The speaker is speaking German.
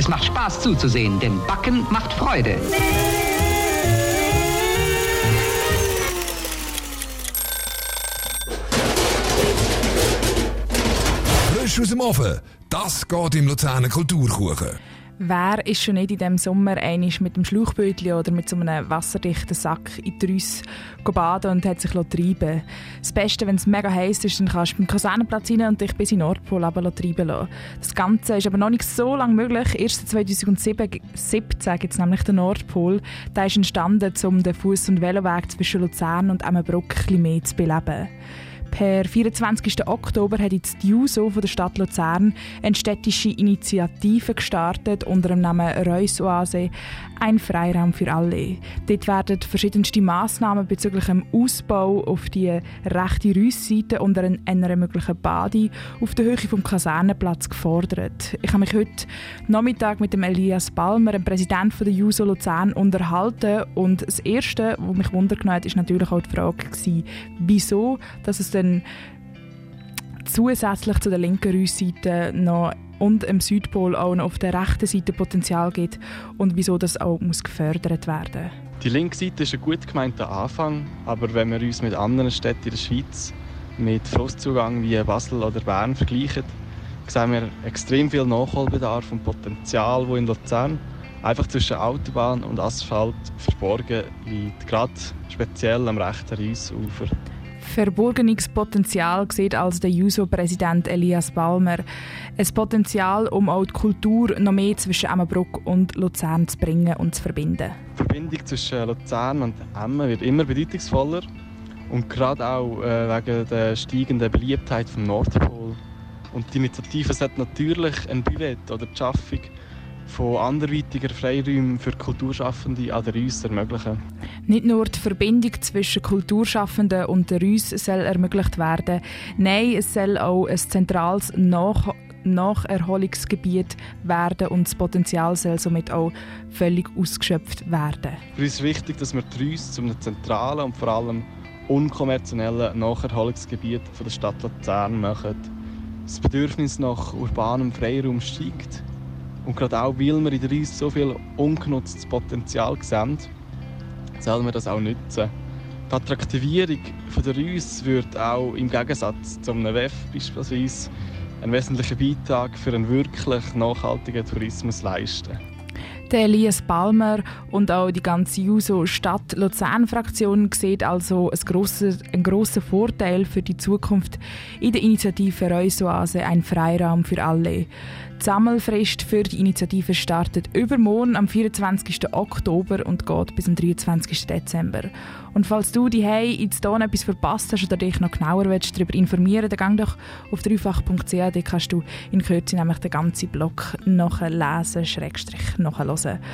Es macht Spaß zuzusehen, denn Backen macht Freude. Frisch aus dem Ofen, das geht im Luzerner Kulturkuchen. Wer ist schon nicht in diesem Sommer einig mit dem Schlauchbötchen oder mit so einem wasserdichten Sack in die Rüsse baden und hat sich treiben Das Beste, wenn es mega heiß ist, dann kannst du beim Kasernenplatz rein und dich bis in Nordpol treiben lassen. Das Ganze ist aber noch nicht so lange möglich. Erst 2017 gibt es nämlich den Nordpol. Der ist entstanden, um den Fuß- und Veloweg zwischen Luzern und Emmenbruck ein bisschen mehr zu beleben. Per 24. Oktober hat jetzt die JUSO von der Stadt Luzern eine städtische Initiative gestartet unter dem Namen Reusoase ein Freiraum für alle. Dort werden verschiedenste Massnahmen bezüglich dem Ausbau auf die rechte Reusseite und einer möglichen Bade auf der Höhe vom Kasernenplatz gefordert. Ich habe mich heute Nachmittag mit dem Elias Balmer, dem Präsident der JUSO Luzern, unterhalten und das Erste, was mich wundern hat, ist natürlich auch die Frage gewesen, wieso, dass es dann zusätzlich zu der linken Reusseite noch und im Südpol auch noch auf der rechten Seite Potenzial gibt und wieso das auch muss gefördert werden. Die linke Seite ist ein gut gemeinter Anfang, aber wenn wir uns mit anderen Städten in der Schweiz mit Flusszugang wie Basel oder Bern vergleichen, sehen wir extrem viel Nachholbedarf und Potenzial, wo in Luzern einfach zwischen Autobahn und Asphalt verborgen liegt, gerade speziell am rechten Rheinufer. Verborgenungspotenzial sieht als der JUSO-Präsident Elias Balmer. Ein Potenzial, um auch die Kultur noch mehr zwischen Emmenbruck und Luzern zu bringen und zu verbinden. Die Verbindung zwischen Luzern und Emmen wird immer bedeutungsvoller. Und gerade auch äh, wegen der steigenden Beliebtheit vom Nordpol. Und die Initiative sollte natürlich ein Buvette oder die Schaffung von anderweitiger Freiräumen für Kulturschaffende an der Reuss ermöglichen. Nicht nur die Verbindung zwischen Kulturschaffenden und der Reuss soll ermöglicht werden, nein, es soll auch ein zentrales Nach Nacherholungsgebiet werden und das Potenzial soll somit auch völlig ausgeschöpft werden. Für uns ist wichtig, dass wir die Reuss zu einem zentralen und vor allem unkommerziellen Nacherholungsgebiet von der Stadt Luzern machen. Das Bedürfnis nach urbanem Freiraum steigt und gerade auch, weil wir in der Reise so viel ungenutztes Potenzial sehen, sollen wir das auch nutzen. Die Attraktivierung der Reise wird auch im Gegensatz zu einem WEF beispielsweise einen wesentlichen Beitrag für einen wirklich nachhaltigen Tourismus leisten. Elias Palmer und auch die ganze Juso Stadt Luzern-Fraktion sieht also einen grossen, einen grossen Vorteil für die Zukunft in der Initiative Reusoase ein Freiraum für alle. Die Sammelfrist für die Initiative startet übermorgen am 24. Oktober und geht bis am 23. Dezember. Und falls du die Hey jetzt hier etwas verpasst hast oder dich noch genauer willst, darüber informieren dann geh doch auf dreifach.ch, da kannst du in Kürze nämlich den ganzen Blog nachlesen, schrägstrich Hause